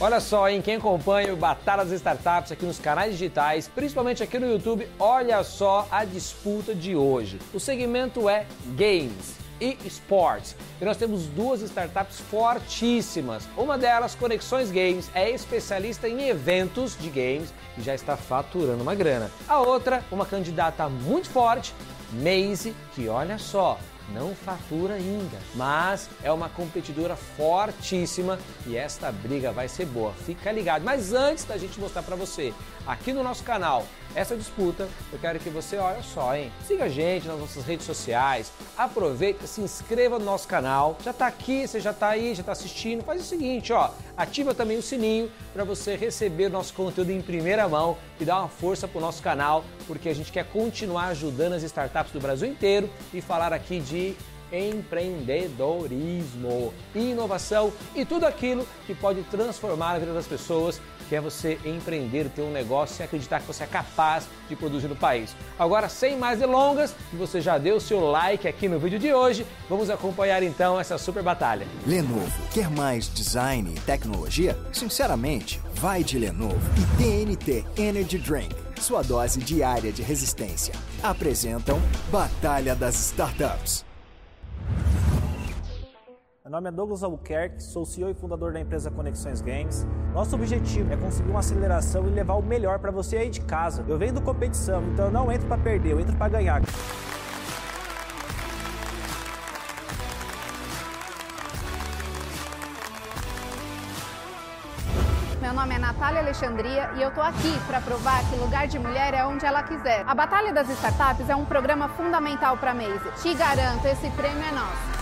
Olha só, em quem acompanha o Batalha das Startups aqui nos canais digitais, principalmente aqui no YouTube, olha só a disputa de hoje. O segmento é Games e Sports. E nós temos duas startups fortíssimas. Uma delas, Conexões Games, é especialista em eventos de games e já está faturando uma grana. A outra, uma candidata muito forte, Maze, que olha só, não fatura ainda, mas é uma competidora fortíssima e esta briga vai ser boa. Fica ligado. Mas antes da gente mostrar para você aqui no nosso canal essa disputa, eu quero que você, olha só, hein? Siga a gente nas nossas redes sociais, aproveita, se inscreva no nosso canal. Já está aqui, você já está aí, já está assistindo. Faz o seguinte, ó, ativa também o sininho para você receber nosso conteúdo em primeira mão e dar uma força para o nosso canal, porque a gente quer continuar ajudando as startups do Brasil inteiro e falar aqui de empreendedorismo, inovação e tudo aquilo que pode transformar a vida das pessoas que é você empreender, ter um negócio e acreditar que você é capaz de produzir no país. Agora, sem mais delongas, você já deu seu like aqui no vídeo de hoje, vamos acompanhar então essa super batalha. Lenovo, quer mais design e tecnologia? Sinceramente, vai de Lenovo e TNT Energy Drink, sua dose diária de resistência. Apresentam Batalha das Startups. Nome é Douglas Albuquerque, sou CEO e fundador da empresa Conexões Games. Nosso objetivo é conseguir uma aceleração e levar o melhor para você aí de casa. Eu venho do competição, então eu não entro para perder, eu entro para ganhar. Meu nome é Natália Alexandria e eu tô aqui para provar que lugar de mulher é onde ela quiser. A Batalha das Startups é um programa fundamental para a Maze. Te garanto, esse prêmio é nosso.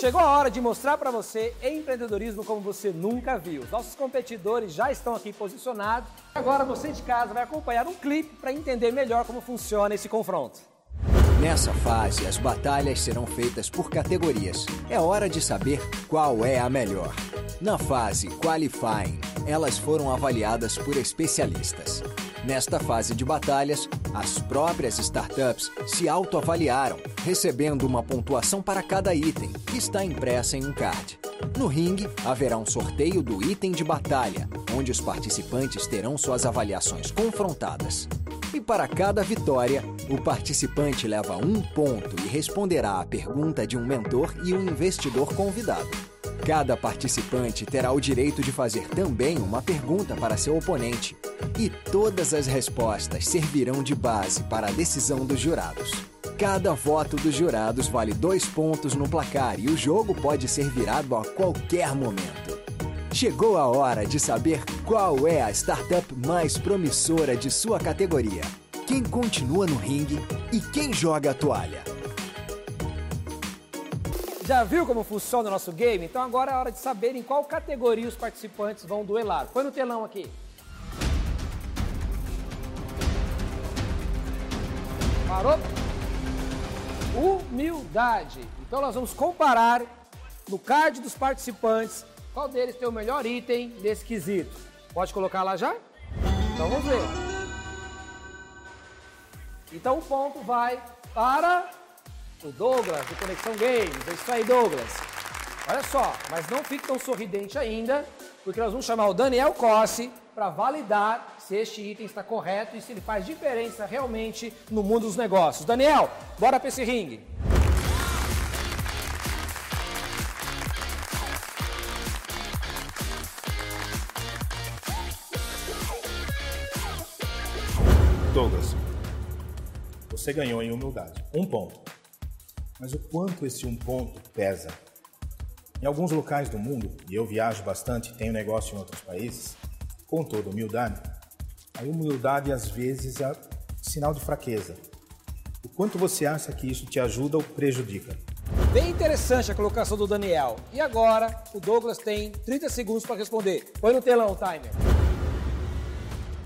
Chegou a hora de mostrar para você empreendedorismo como você nunca viu. Os nossos competidores já estão aqui posicionados. Agora você de casa vai acompanhar um clipe para entender melhor como funciona esse confronto. Nessa fase, as batalhas serão feitas por categorias. É hora de saber qual é a melhor. Na fase Qualifying, elas foram avaliadas por especialistas. Nesta fase de batalhas, as próprias startups se autoavaliaram, recebendo uma pontuação para cada item, que está impressa em um card. No ringue, haverá um sorteio do item de batalha, onde os participantes terão suas avaliações confrontadas. E para cada vitória, o participante leva um ponto e responderá à pergunta de um mentor e um investidor convidado. Cada participante terá o direito de fazer também uma pergunta para seu oponente, e todas as respostas servirão de base para a decisão dos jurados. Cada voto dos jurados vale dois pontos no placar e o jogo pode ser virado a qualquer momento. Chegou a hora de saber qual é a startup mais promissora de sua categoria, quem continua no ringue e quem joga a toalha. Já viu como funciona o nosso game? Então agora é hora de saber em qual categoria os participantes vão duelar. Põe no telão aqui. Parou? Humildade. Então nós vamos comparar no card dos participantes qual deles tem o melhor item desse quesito. Pode colocar lá já? Então vamos ver. Então o ponto vai para o Douglas, do Conexão Games. É isso aí, Douglas. Olha só, mas não fique tão sorridente ainda, porque nós vamos chamar o Daniel Cossi para validar se este item está correto e se ele faz diferença realmente no mundo dos negócios. Daniel, bora para esse ringue. Douglas, você ganhou em humildade. Um ponto. Mas o quanto esse um ponto pesa? Em alguns locais do mundo, e eu viajo bastante, tenho negócio em outros países, com toda humildade, a humildade às vezes é sinal de fraqueza. O quanto você acha que isso te ajuda ou prejudica? Bem interessante a colocação do Daniel. E agora, o Douglas tem 30 segundos para responder. Põe no telão o timer.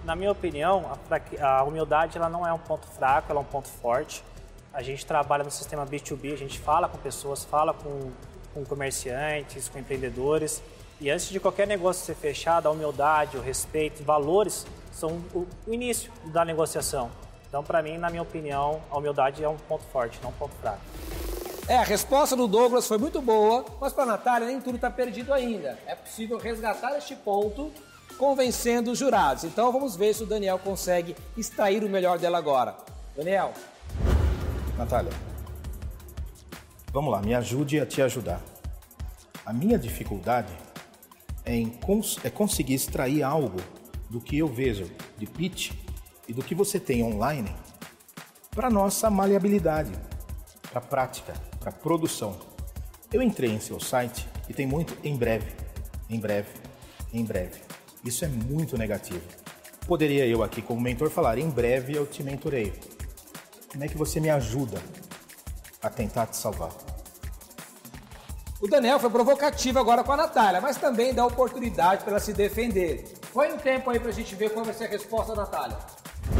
Na minha opinião, a, fraque... a humildade ela não é um ponto fraco, ela é um ponto forte. A gente trabalha no sistema B2B, a gente fala com pessoas, fala com, com comerciantes, com empreendedores. E antes de qualquer negócio ser fechado, a humildade, o respeito, valores são o, o início da negociação. Então, para mim, na minha opinião, a humildade é um ponto forte, não um ponto fraco. É, a resposta do Douglas foi muito boa, mas para a Natália nem tudo está perdido ainda. É possível resgatar este ponto convencendo os jurados. Então vamos ver se o Daniel consegue extrair o melhor dela agora. Daniel. Natália, vamos lá, me ajude a te ajudar. A minha dificuldade é, em cons é conseguir extrair algo do que eu vejo de pitch e do que você tem online para nossa maleabilidade, para prática, para produção. Eu entrei em seu site e tem muito em breve, em breve, em breve. Isso é muito negativo. Poderia eu aqui como mentor falar, em breve eu te mentorei. Como é que você me ajuda a tentar te salvar? O Daniel foi provocativo agora com a Natália, mas também dá oportunidade para ela se defender. Põe um tempo aí para a gente ver qual vai ser a resposta da Natália.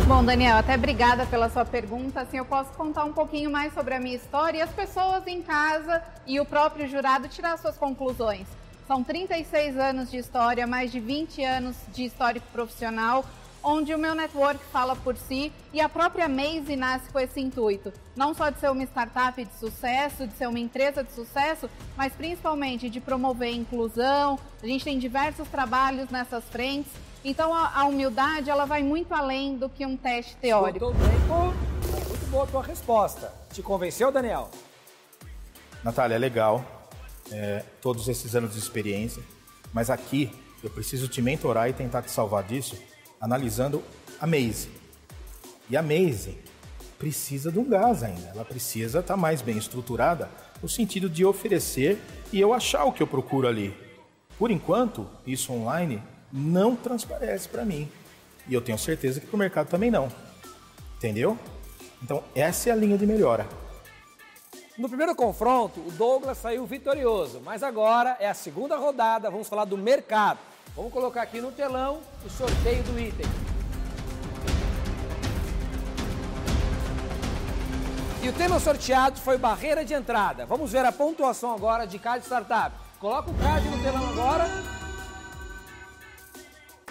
Bom, Daniel, até obrigada pela sua pergunta. Assim, eu posso contar um pouquinho mais sobre a minha história e as pessoas em casa e o próprio jurado tirar suas conclusões. São 36 anos de história, mais de 20 anos de histórico profissional, onde o meu network fala por si e a própria Maze nasce com esse intuito. Não só de ser uma startup de sucesso, de ser uma empresa de sucesso, mas principalmente de promover a inclusão. A gente tem diversos trabalhos nessas frentes. Então a, a humildade ela vai muito além do que um teste teórico. tempo. Muito boa a tua resposta. Te convenceu, Daniel? Natália, é legal. É, todos esses anos de experiência. Mas aqui eu preciso te mentorar e tentar te salvar disso analisando a Maze. E a Maze precisa de um gás ainda. Ela precisa estar tá mais bem estruturada no sentido de oferecer e eu achar o que eu procuro ali. Por enquanto, isso online não transparece para mim. E eu tenho certeza que para o mercado também não. Entendeu? Então, essa é a linha de melhora. No primeiro confronto, o Douglas saiu vitorioso, mas agora é a segunda rodada, vamos falar do mercado. Vamos colocar aqui no telão o sorteio do item. E o tema sorteado foi barreira de entrada. Vamos ver a pontuação agora de cada startup. Coloca o card no telão agora.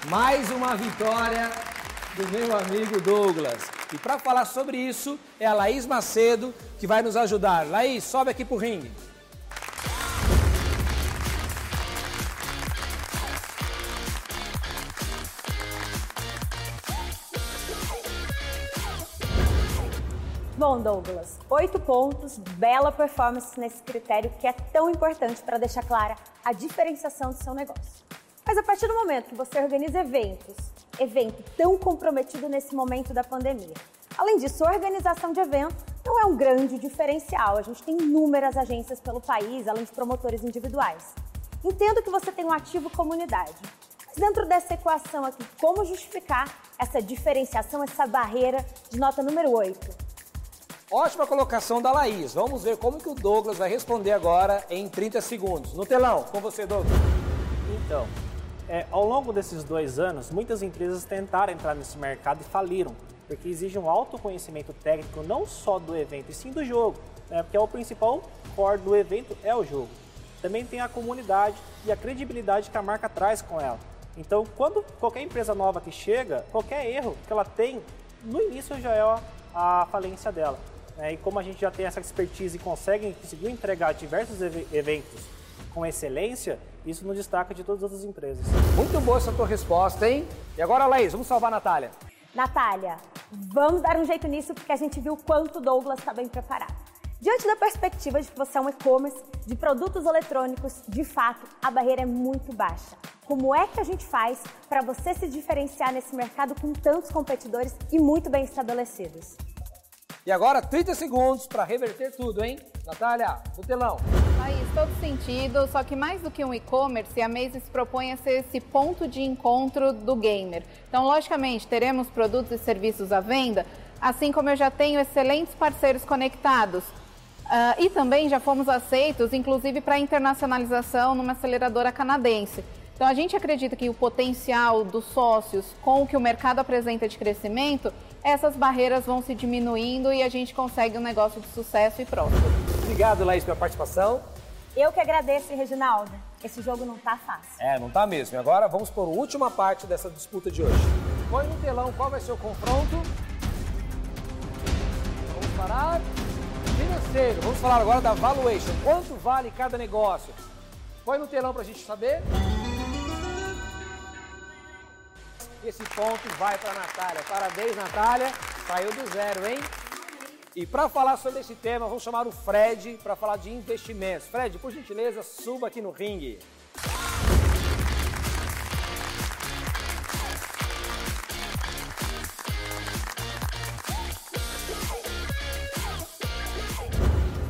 Mais uma vitória do meu amigo Douglas. E para falar sobre isso é a Laís Macedo que vai nos ajudar. Laís, sobe aqui pro ringue. Bom, Douglas, oito pontos, bela performance nesse critério que é tão importante para deixar clara a diferenciação do seu negócio. Mas a partir do momento que você organiza eventos, evento tão comprometido nesse momento da pandemia, além disso, organização de evento não é um grande diferencial. A gente tem inúmeras agências pelo país, além de promotores individuais. Entendo que você tem um ativo comunidade. Dentro dessa equação aqui, como justificar essa diferenciação, essa barreira de nota número 8? Ótima colocação da Laís. Vamos ver como que o Douglas vai responder agora em 30 segundos. No telão, com você, Douglas. Então, é, ao longo desses dois anos, muitas empresas tentaram entrar nesse mercado e faliram, porque exige um alto conhecimento técnico não só do evento, e sim do jogo, né? porque é o principal core do evento é o jogo. Também tem a comunidade e a credibilidade que a marca traz com ela. Então, quando qualquer empresa nova que chega, qualquer erro que ela tem, no início já é a falência dela. Né? E como a gente já tem essa expertise e consegue conseguiu entregar diversos eventos com excelência, isso nos destaca de todas as outras empresas. Muito boa essa tua resposta, hein? E agora, Laís, vamos salvar a Natália. Natália, vamos dar um jeito nisso porque a gente viu quanto o Douglas está bem preparado. Diante da perspectiva de que você é um e-commerce de produtos eletrônicos, de fato, a barreira é muito baixa. Como é que a gente faz para você se diferenciar nesse mercado com tantos competidores e muito bem estabelecidos? E agora 30 segundos para reverter tudo, hein? Natália, telão. Faz todo sentido, só que mais do que um e-commerce, a Maze se propõe a ser esse ponto de encontro do gamer. Então, logicamente, teremos produtos e serviços à venda, assim como eu já tenho excelentes parceiros conectados. Uh, e também já fomos aceitos, inclusive para internacionalização numa aceleradora canadense. Então, a gente acredita que o potencial dos sócios com o que o mercado apresenta de crescimento essas barreiras vão se diminuindo e a gente consegue um negócio de sucesso e próspero. Obrigado, Laís, pela participação. Eu que agradeço, Reginaldo. Esse jogo não tá fácil. É, não tá mesmo. E agora vamos por última parte dessa disputa de hoje. Põe no telão qual vai ser o confronto. preparar. Financeiro. Vamos falar agora da valuation. Quanto vale cada negócio? Põe no telão para a gente saber. Esse ponto vai para Natália. Parabéns, Natália. Saiu do zero, hein? E para falar sobre esse tema, vamos chamar o Fred para falar de investimentos. Fred, por gentileza, suba aqui no ringue.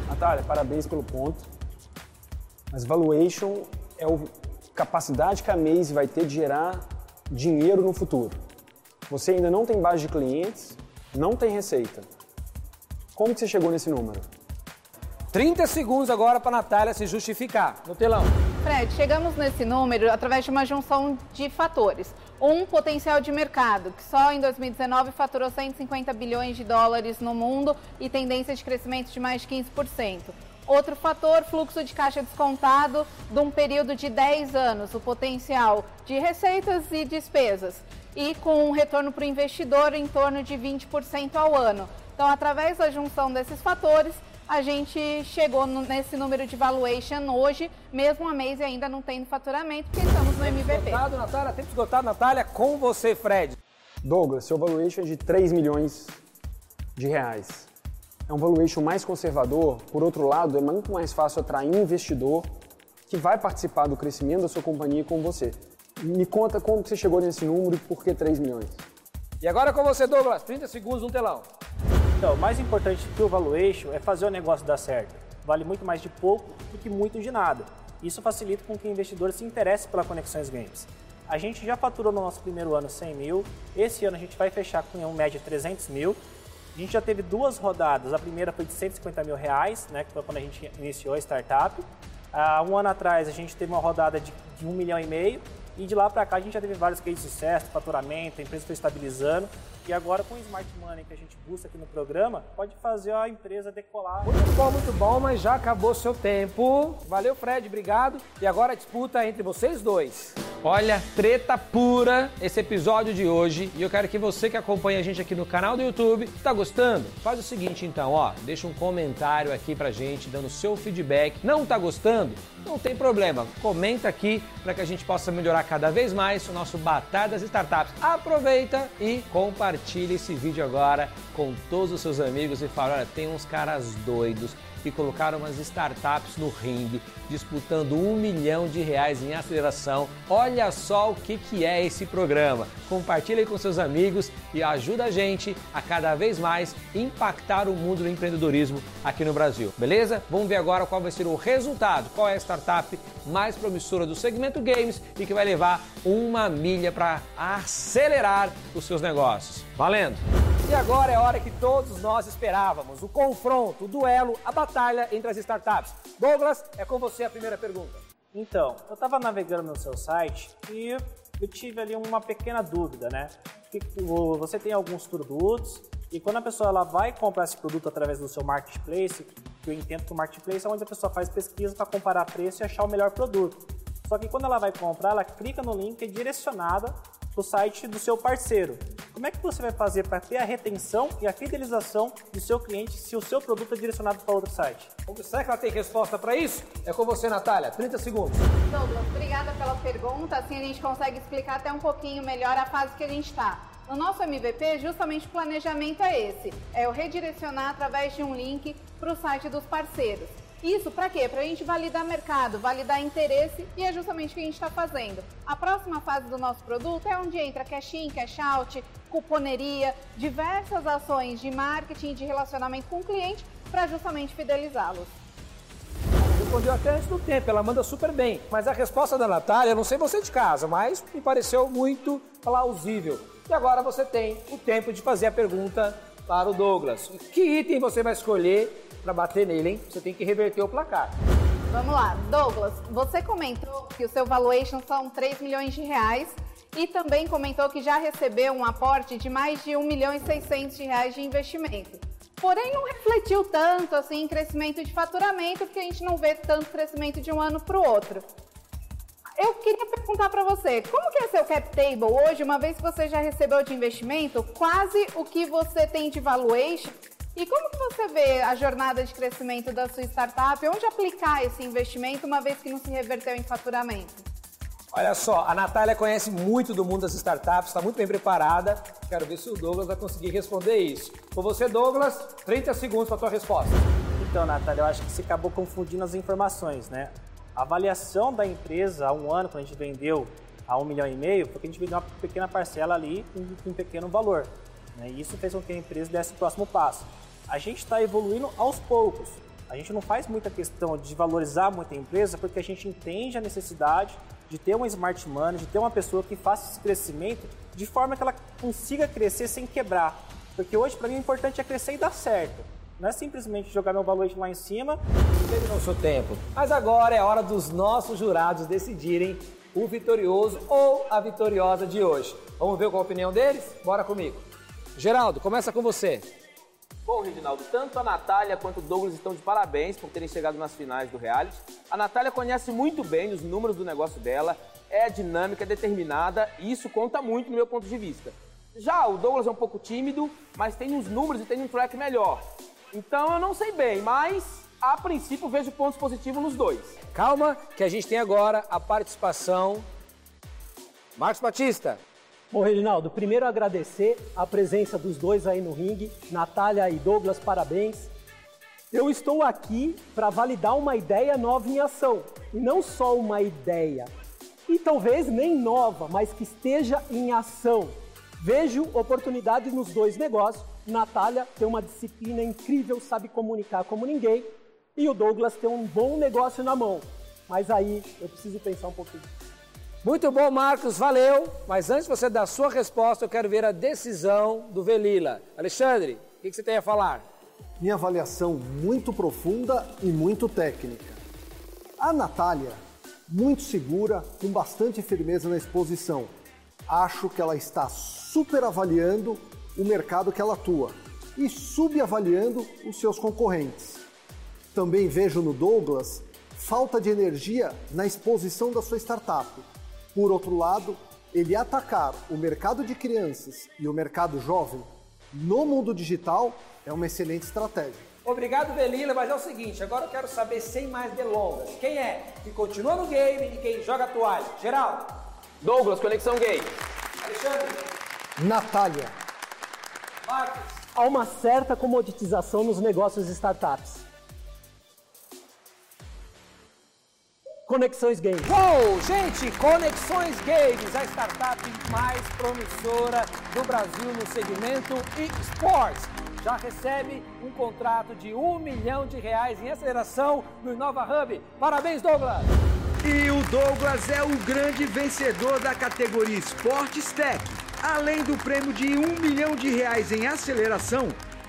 Natália, parabéns pelo ponto. Mas valuation é a capacidade que a Maze vai ter de gerar dinheiro no futuro. Você ainda não tem base de clientes, não tem receita. Como que você chegou nesse número? 30 segundos agora para a Natália se justificar no telão. Fred, chegamos nesse número através de uma junção de fatores. Um, potencial de mercado, que só em 2019 faturou 150 bilhões de dólares no mundo e tendência de crescimento de mais de 15%. Outro fator, fluxo de caixa descontado de um período de 10 anos, o potencial de receitas e despesas, e com um retorno para o investidor em torno de 20% ao ano. Então, através da junção desses fatores, a gente chegou no, nesse número de valuation hoje, mesmo a Maze ainda não tendo faturamento, porque estamos no MVP. Tempo esgotado, Natália. Tempo esgotado, Natália. Com você, Fred. Douglas, seu valuation é de 3 milhões de reais é um valuation mais conservador, por outro lado, é muito mais fácil atrair um investidor que vai participar do crescimento da sua companhia com você. Me conta como você chegou nesse número e por que 3 milhões. E agora com você, Douglas, 30 segundos no telão. Então, o mais importante que o valuation é fazer o negócio dar certo. Vale muito mais de pouco do que muito de nada. Isso facilita com que o investidor se interesse pela Conexões Games. A gente já faturou no nosso primeiro ano 100 mil, esse ano a gente vai fechar com um média de 300 mil a gente já teve duas rodadas. A primeira foi de 150 mil reais, né, que foi quando a gente iniciou a startup. Há um ano atrás a gente teve uma rodada de, de um milhão e meio. E de lá para cá a gente já teve vários cases de sucesso, faturamento, a empresa foi estabilizando. E agora com o Smart Money que a gente busca aqui no programa, pode fazer a empresa decolar. Muito bom, muito bom, mas já acabou seu tempo. Valeu, Fred, obrigado. E agora a disputa entre vocês dois. Olha, treta pura esse episódio de hoje e eu quero que você que acompanha a gente aqui no canal do YouTube, tá gostando? Faz o seguinte então, ó, deixa um comentário aqui pra gente dando seu feedback. Não tá gostando? Não tem problema, comenta aqui para que a gente possa melhorar cada vez mais o nosso Batalha das Startups. Aproveita e compartilha esse vídeo agora com todos os seus amigos e fala, olha, tem uns caras doidos que colocaram umas startups no ringue, disputando um milhão de reais em aceleração. Olha só o que, que é esse programa. Compartilhe com seus amigos e ajuda a gente a cada vez mais impactar o mundo do empreendedorismo aqui no Brasil. Beleza? Vamos ver agora qual vai ser o resultado, qual é a startup mais promissora do segmento games e que vai levar uma milha para acelerar os seus negócios. Valendo! E agora é a hora que todos nós esperávamos: o confronto, o duelo, a batalha entre as startups. Douglas, é com você a primeira pergunta. Então, eu estava navegando no seu site e eu tive ali uma pequena dúvida, né? Que você tem alguns produtos e quando a pessoa ela vai comprar esse produto através do seu marketplace, que eu entendo que o marketplace é onde a pessoa faz pesquisa para comparar preço e achar o melhor produto. Só que quando ela vai comprar, ela clica no link e é direcionada para o site do seu parceiro. Como é que você vai fazer para ter a retenção e a fidelização do seu cliente se o seu produto é direcionado para outro site? Será que ela tem resposta para isso? É com você, Natália. 30 segundos. Douglas, obrigada pela pergunta. Assim a gente consegue explicar até um pouquinho melhor a fase que a gente está. No nosso MVP, justamente o planejamento é esse: é o redirecionar através de um link para o site dos parceiros. Isso para quê? Para a gente validar mercado, validar interesse e é justamente o que a gente está fazendo. A próxima fase do nosso produto é onde entra cash-in, cash-out, cuponeria, diversas ações de marketing e de relacionamento com o cliente para justamente fidelizá-los. Respondeu até antes do tempo, ela manda super bem. Mas a resposta da Natália, não sei você de casa, mas me pareceu muito plausível. E agora você tem o tempo de fazer a pergunta para o Douglas. Que item você vai escolher para bater nele, hein? Você tem que reverter o placar. Vamos lá, Douglas, você comentou que o seu valuation são 3 milhões de reais e também comentou que já recebeu um aporte de mais de 1 milhão e 600 de reais de investimento. Porém, não refletiu tanto assim em crescimento de faturamento, porque a gente não vê tanto crescimento de um ano para o outro. Eu queria perguntar para você, como que é seu cap table hoje, uma vez que você já recebeu de investimento, quase o que você tem de valuation E como que você vê a jornada de crescimento da sua startup? Onde aplicar esse investimento uma vez que não se reverteu em faturamento? Olha só, a Natália conhece muito do mundo das startups, está muito bem preparada. Quero ver se o Douglas vai conseguir responder isso. Com você, Douglas, 30 segundos para a tua resposta. Então, Natália, eu acho que você acabou confundindo as informações, né? A avaliação da empresa há um ano, quando a gente vendeu a um milhão e meio, porque a gente vendeu uma pequena parcela ali com um pequeno valor. Né? E isso fez com que a empresa desse o próximo passo. A gente está evoluindo aos poucos. A gente não faz muita questão de valorizar muita empresa porque a gente entende a necessidade de ter uma smart money, de ter uma pessoa que faça esse crescimento de forma que ela consiga crescer sem quebrar. Porque hoje, para mim, o importante é crescer e dar certo. Não é simplesmente jogar meu valor lá em cima. Terminou seu tempo. Mas agora é a hora dos nossos jurados decidirem o vitorioso ou a vitoriosa de hoje. Vamos ver qual a opinião deles? Bora comigo. Geraldo, começa com você. Bom, Reginaldo, tanto a Natália quanto o Douglas estão de parabéns por terem chegado nas finais do reality. A Natália conhece muito bem os números do negócio dela, é dinâmica, é determinada e isso conta muito no meu ponto de vista. Já o Douglas é um pouco tímido, mas tem uns números e tem um track melhor. Então eu não sei bem, mas a princípio vejo pontos positivos nos dois. Calma, que a gente tem agora a participação. Marcos Batista. Bom, Reginaldo, primeiro agradecer a presença dos dois aí no ringue. Natália e Douglas, parabéns. Eu estou aqui para validar uma ideia nova em ação. E não só uma ideia. E talvez nem nova, mas que esteja em ação. Vejo oportunidades nos dois negócios Natália tem uma disciplina incrível, sabe comunicar como ninguém. E o Douglas tem um bom negócio na mão. Mas aí eu preciso pensar um pouquinho. Muito bom, Marcos, valeu. Mas antes de você dar a sua resposta, eu quero ver a decisão do Velila. Alexandre, o que você tem a falar? Minha avaliação muito profunda e muito técnica. A Natália, muito segura, com bastante firmeza na exposição. Acho que ela está super avaliando o mercado que ela atua e subavaliando os seus concorrentes. Também vejo no Douglas falta de energia na exposição da sua startup. Por outro lado, ele atacar o mercado de crianças e o mercado jovem no mundo digital é uma excelente estratégia. Obrigado, Belila, mas é o seguinte, agora eu quero saber sem mais delongas. Quem é que continua no game e quem joga a toalha? Geraldo. Douglas, Conexão Gay. Alexandre. Natália. Marcos. Há uma certa comoditização nos negócios de startups. Conexões Games. Uou, gente, Conexões Games, a startup mais promissora do Brasil no segmento esportes. Já recebe um contrato de um milhão de reais em aceleração no Inova Hub. Parabéns, Douglas! E o Douglas é o grande vencedor da categoria Esportes Tech. Além do prêmio de um milhão de reais em aceleração,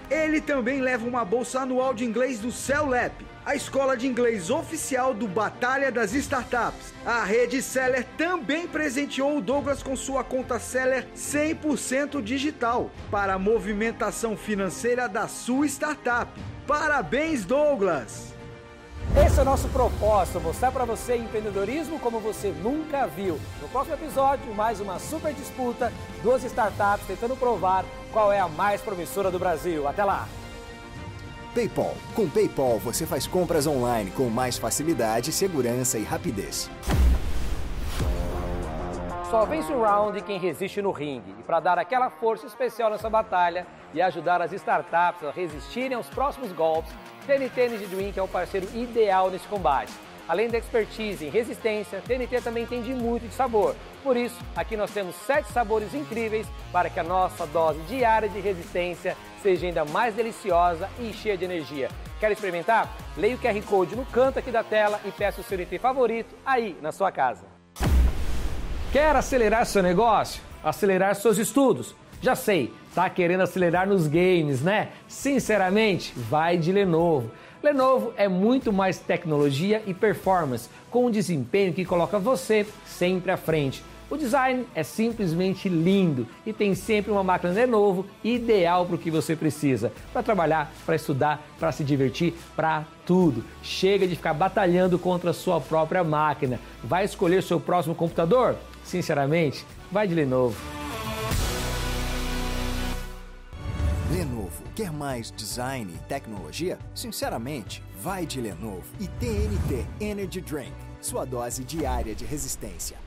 ele também leva uma bolsa anual de inglês do CELAP, a escola de inglês oficial do Batalha das Startups. A rede Seller também presenteou o Douglas com sua conta Seller 100% digital para a movimentação financeira da sua startup. Parabéns, Douglas! Esse é o nosso propósito, mostrar para você empreendedorismo como você nunca viu. No próximo episódio, mais uma super disputa, duas startups tentando provar qual é a mais promissora do Brasil. Até lá! PayPal. Com PayPal você faz compras online com mais facilidade, segurança e rapidez. Só vence o round quem resiste no ringue. E para dar aquela força especial nessa batalha e ajudar as startups a resistirem aos próximos golpes, TNT Energy Drink é o parceiro ideal nesse combate. Além da expertise em resistência, TNT também entende muito de sabor. Por isso, aqui nós temos sete sabores incríveis para que a nossa dose diária de resistência seja ainda mais deliciosa e cheia de energia. Quer experimentar? Leia o QR Code no canto aqui da tela e peça o seu TNT favorito aí na sua casa. Quer acelerar seu negócio? Acelerar seus estudos? Já sei, tá querendo acelerar nos games, né? Sinceramente, vai de Lenovo. Lenovo é muito mais tecnologia e performance, com um desempenho que coloca você sempre à frente. O design é simplesmente lindo e tem sempre uma máquina Lenovo ideal para o que você precisa, para trabalhar, para estudar, para se divertir, para tudo. Chega de ficar batalhando contra a sua própria máquina. Vai escolher seu próximo computador? Sinceramente, vai de Lenovo. Lenovo Quer mais design e tecnologia? Sinceramente, vai de Lenovo e TNT Energy Drink, sua dose diária de resistência.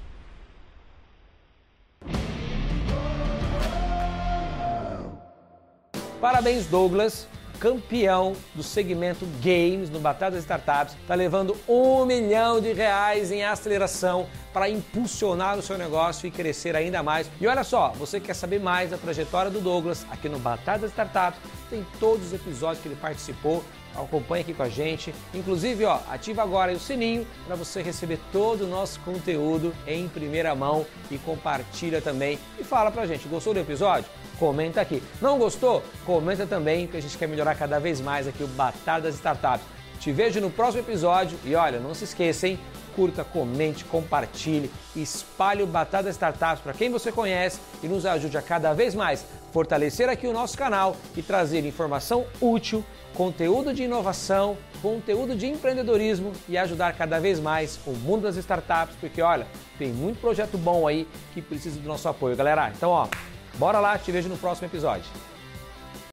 Parabéns, Douglas, campeão do segmento Games no Batalha das Startups. Está levando um milhão de reais em aceleração para impulsionar o seu negócio e crescer ainda mais. E olha só, você quer saber mais da trajetória do Douglas aqui no Batalha das Startups? Tem todos os episódios que ele participou acompanhe aqui com a gente. Inclusive, ó, ativa agora o sininho para você receber todo o nosso conteúdo em primeira mão e compartilha também. E fala pra gente, gostou do episódio? Comenta aqui. Não gostou? Comenta também, porque a gente quer melhorar cada vez mais aqui o Batalha das Startups. Te vejo no próximo episódio e olha, não se esqueça, hein? Curta, comente, compartilhe, espalhe o Batalha das Startups para quem você conhece e nos ajude a cada vez mais fortalecer aqui o nosso canal e trazer informação útil conteúdo de inovação, conteúdo de empreendedorismo e ajudar cada vez mais o mundo das startups, porque olha, tem muito projeto bom aí que precisa do nosso apoio, galera. Então, ó, bora lá, te vejo no próximo episódio.